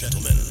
gentlemen,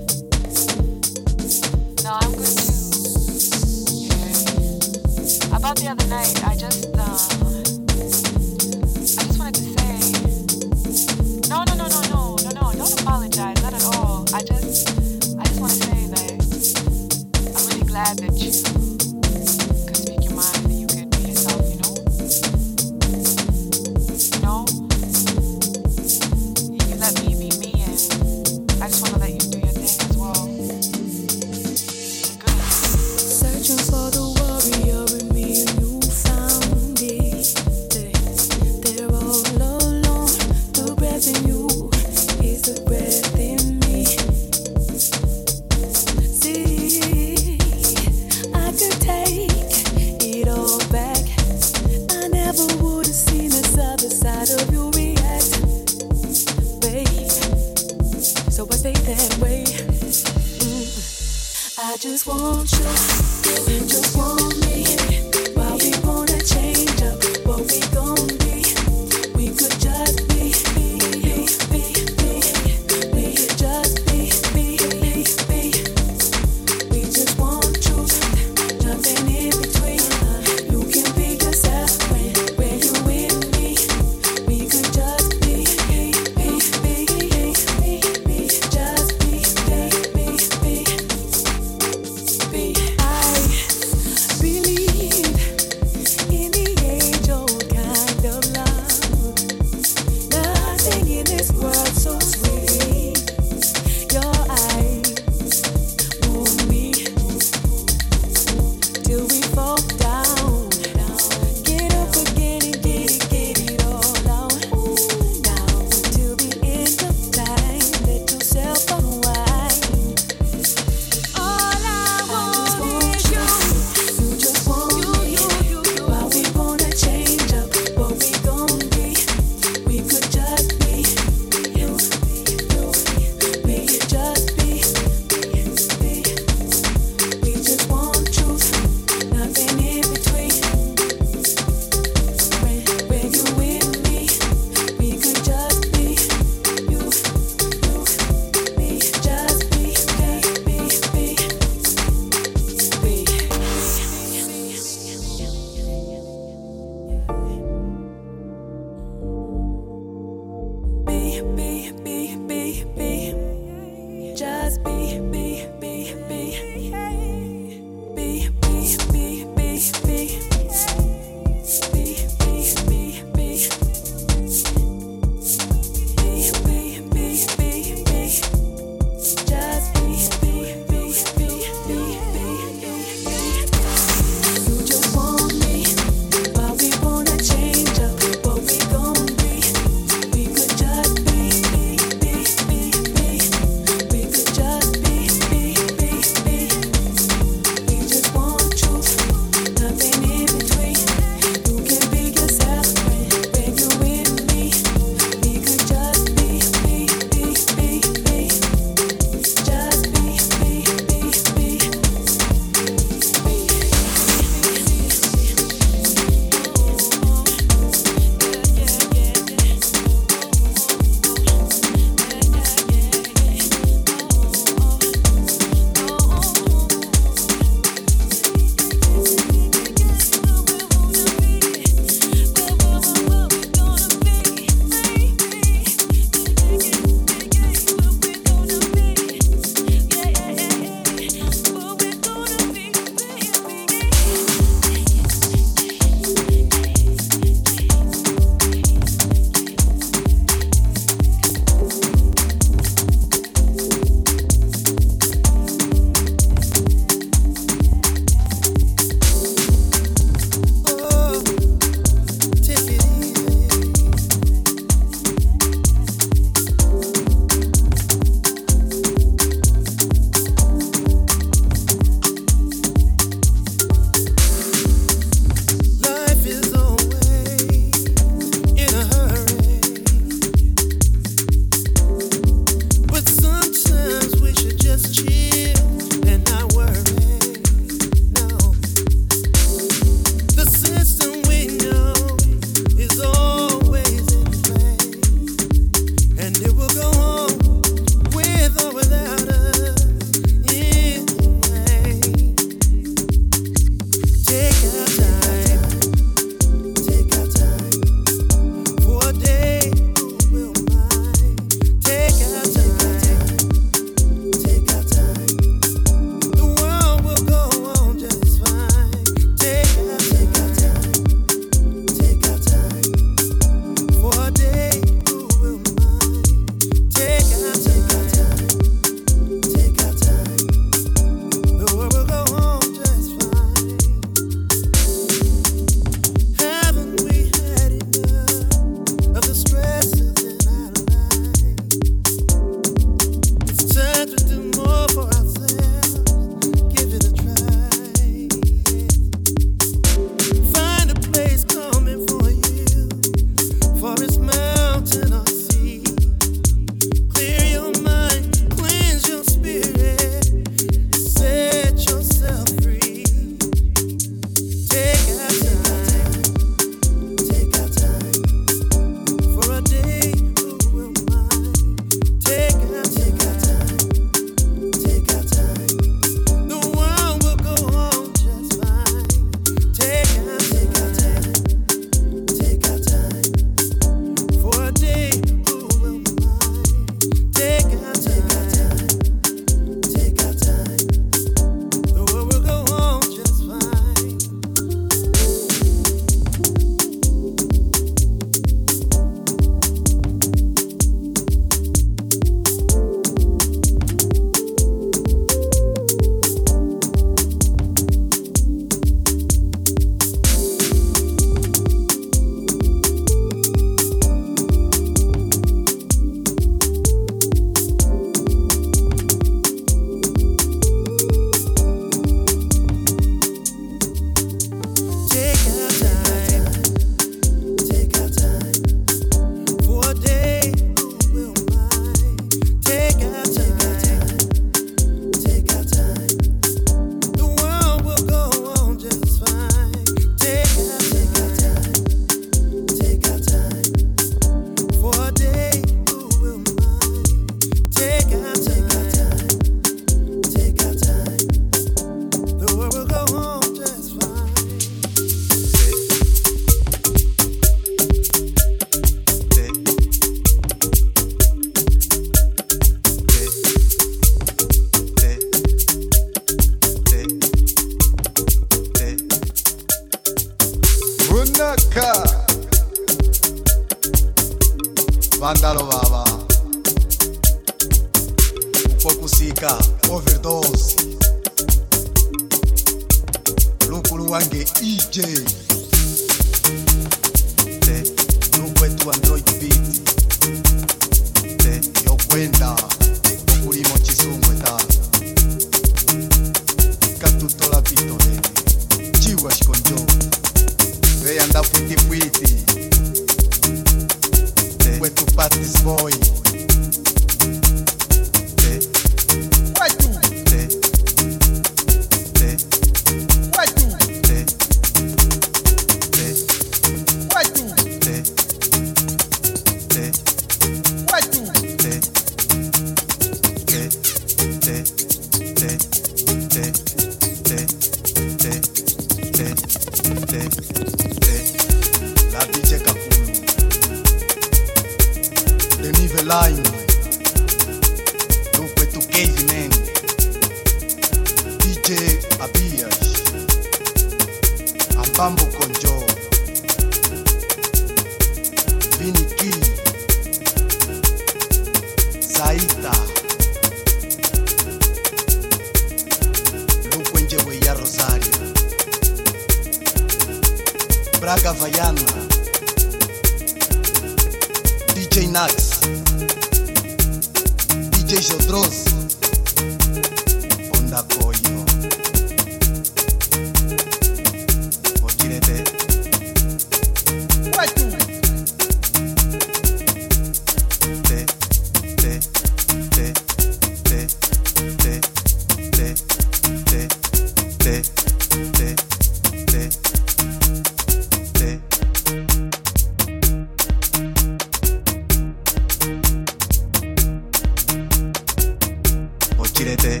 て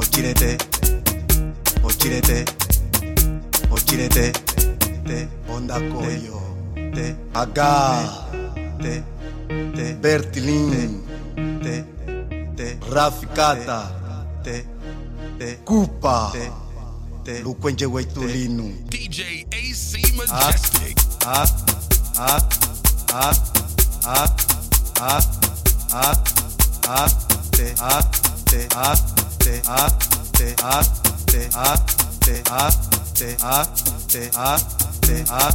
起きれて起きれて起きれてで女来いよでアガーででベルティリンででラフィカータででクーパーでルクエンジェウェイトリーヌ DJ AC Majestic あああああああああああ te a te a te a te a te a te a te a te a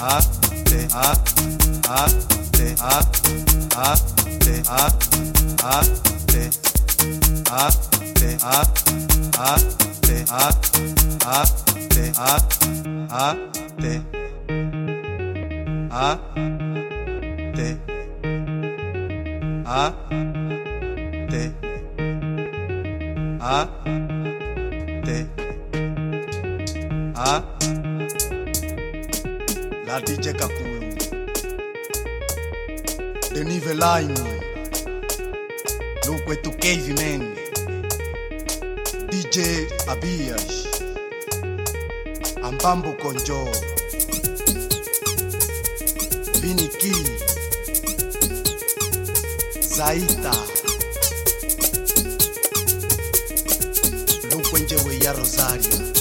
a te a a te a a te a a te a te a a te a a te a a te a te a te Ah, te, ah, La DJ Kakulu Denis Velaine Look to Caveman DJ Abiyash Ambambu Konjo. Viniki Zaita. Caliente, güey, Rosario.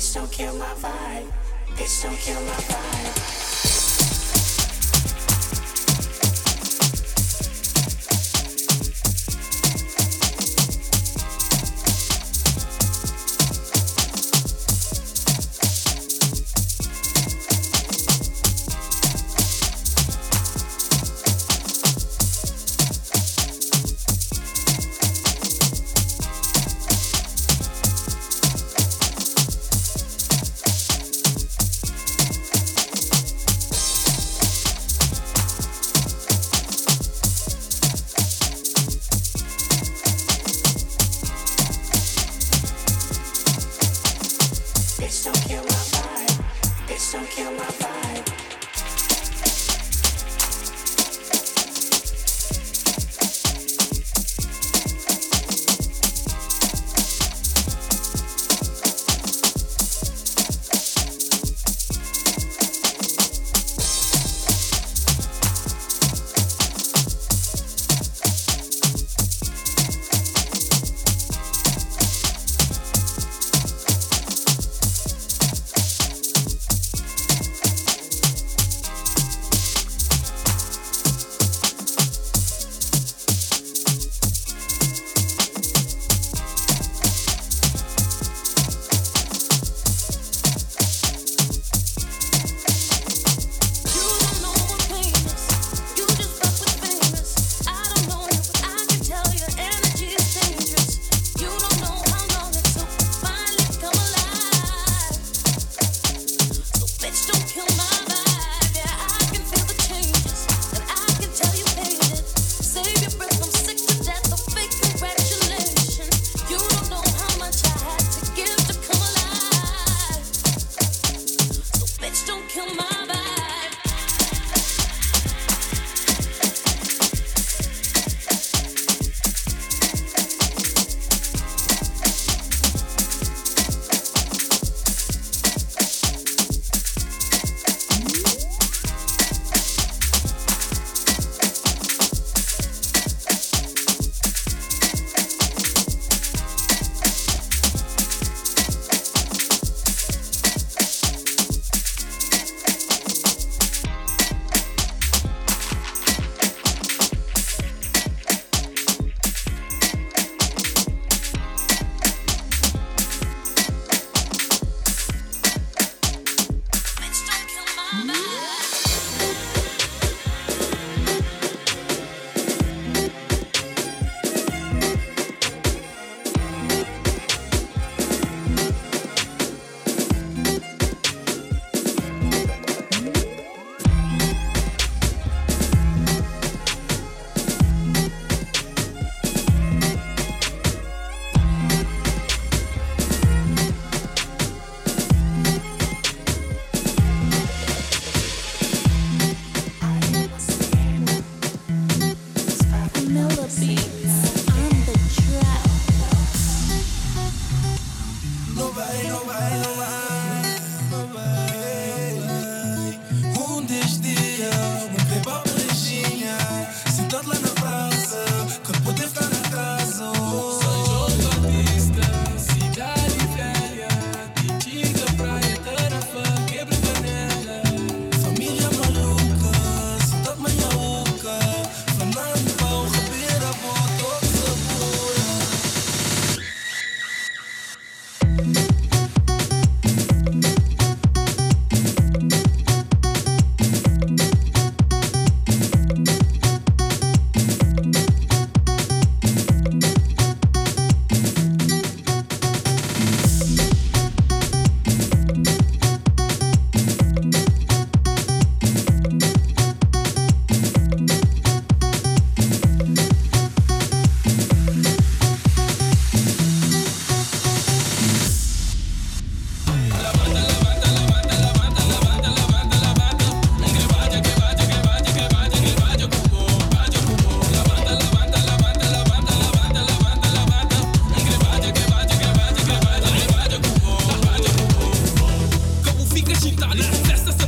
Bitch, don't kill my vibe. Bitch, don't kill my vibe.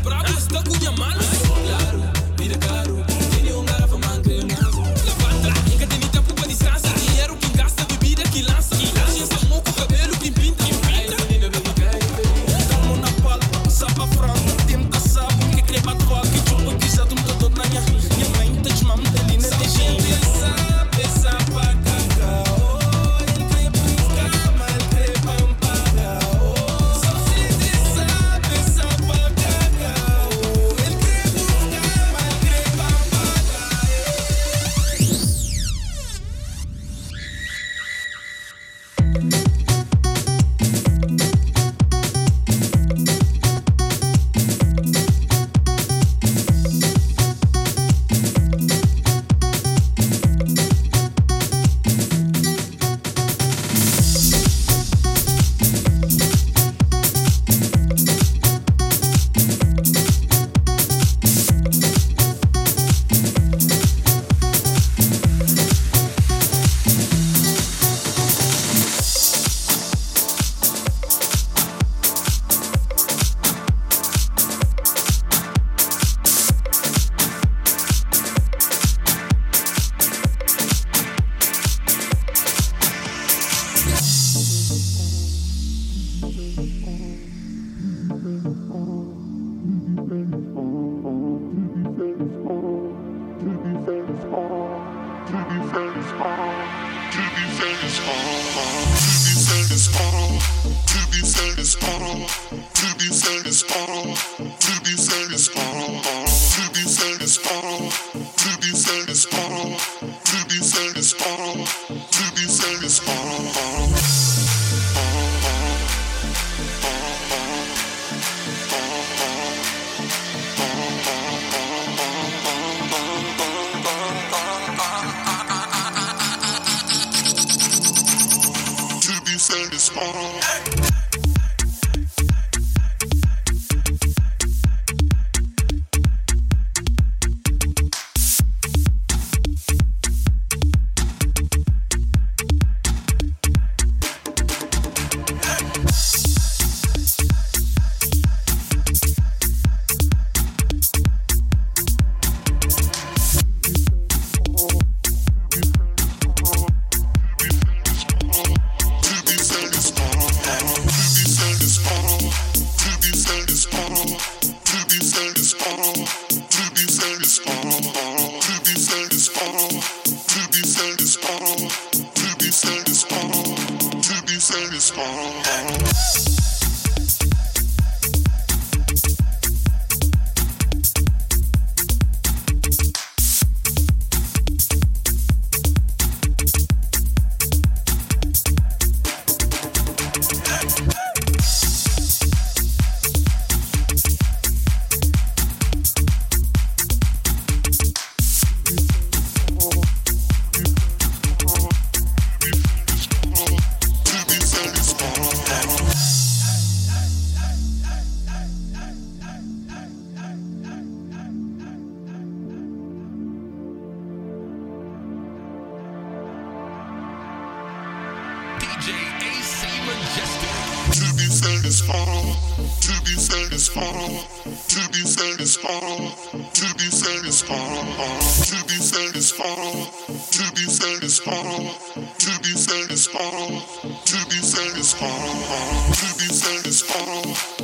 brados, DJ Majestic. To be satisfied, to be satisfied, to be satisfied, to be satisfied, to be satisfied, to be satisfied, to be satisfied, to be satisfied, to be satisfied.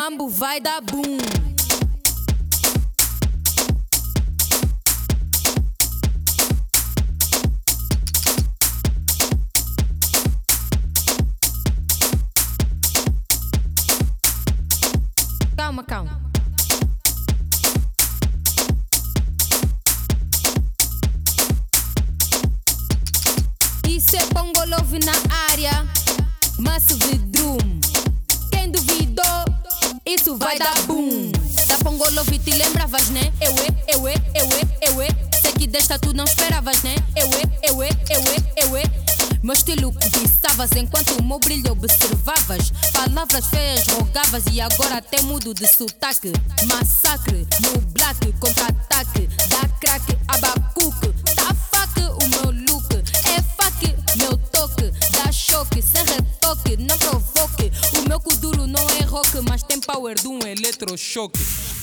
Mambo vai dar boom. Calma, calma. Isso é Bongo Love na área, Massive Love te lembravas, né? Eu é, eu é, eu é, eu é. Sei que desta tu não esperavas, né? Eu é, eu é, eu é, eu é. Meu estilo cobiçavas enquanto o meu brilho observavas. Palavras feias rogavas e agora até mudo de sotaque. Massacre no black, contra-ataque. Da crack, abacuque. Tá faque o meu look. É faque, meu toque. Dá choque, sem retoque, não provoque. O meu kuduro não é rock, mas tem power de um eletrochoque.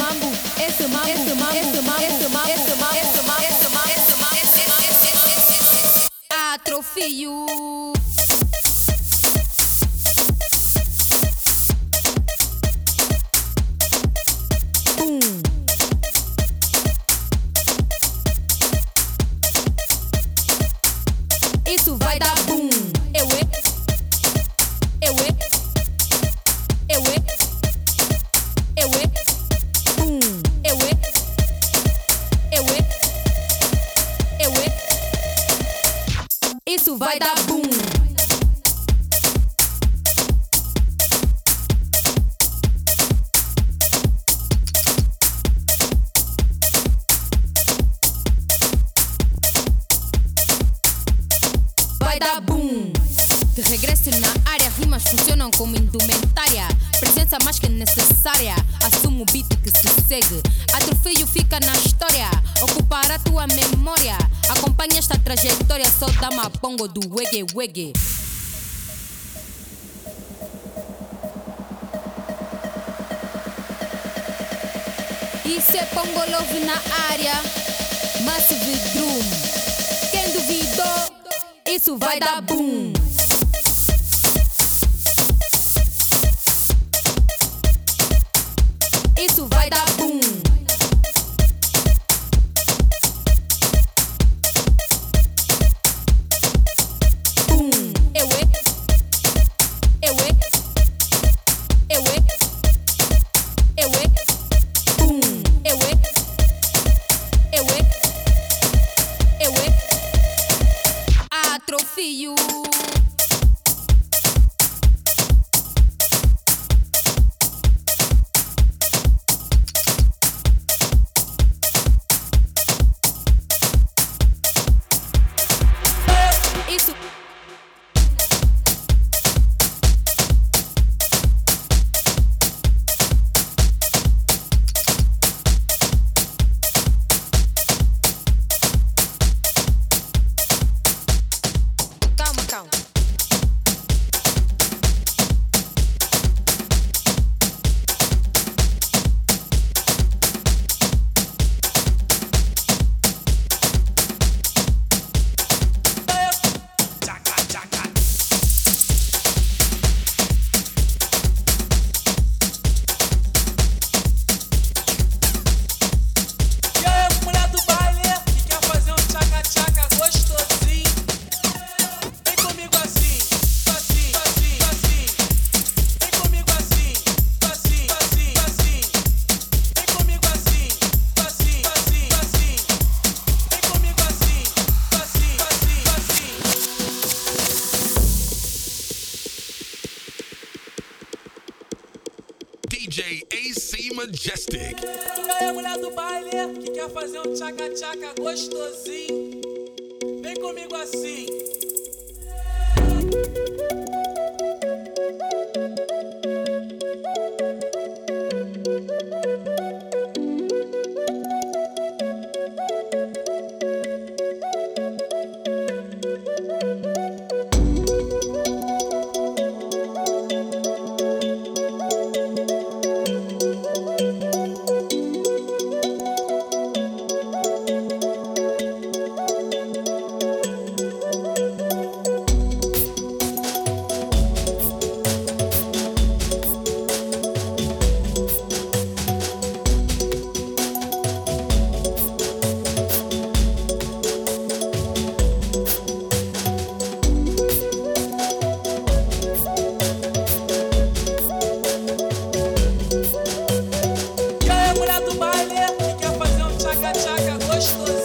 mambo, ese mambo, ese mambo. Como indumentária. Presença mais que necessária. Assumo o beat que se segue. Atrofeio fica na história. Ocupar a tua memória. Acompanha esta trajetória. Só dá uma do wege wege. Isso é Pongo Love na área. Massive Drum. Quem duvidou, isso vai dar boom. isso vai dar boom. Boom, eu é, eu é, eu é, eu é, boom, eu é, eu é, eu é, atrofio. AC Majestic. Aí a mulher do baile que quer fazer um tchaca-tchaca gostosinho. Vem comigo assim. Touch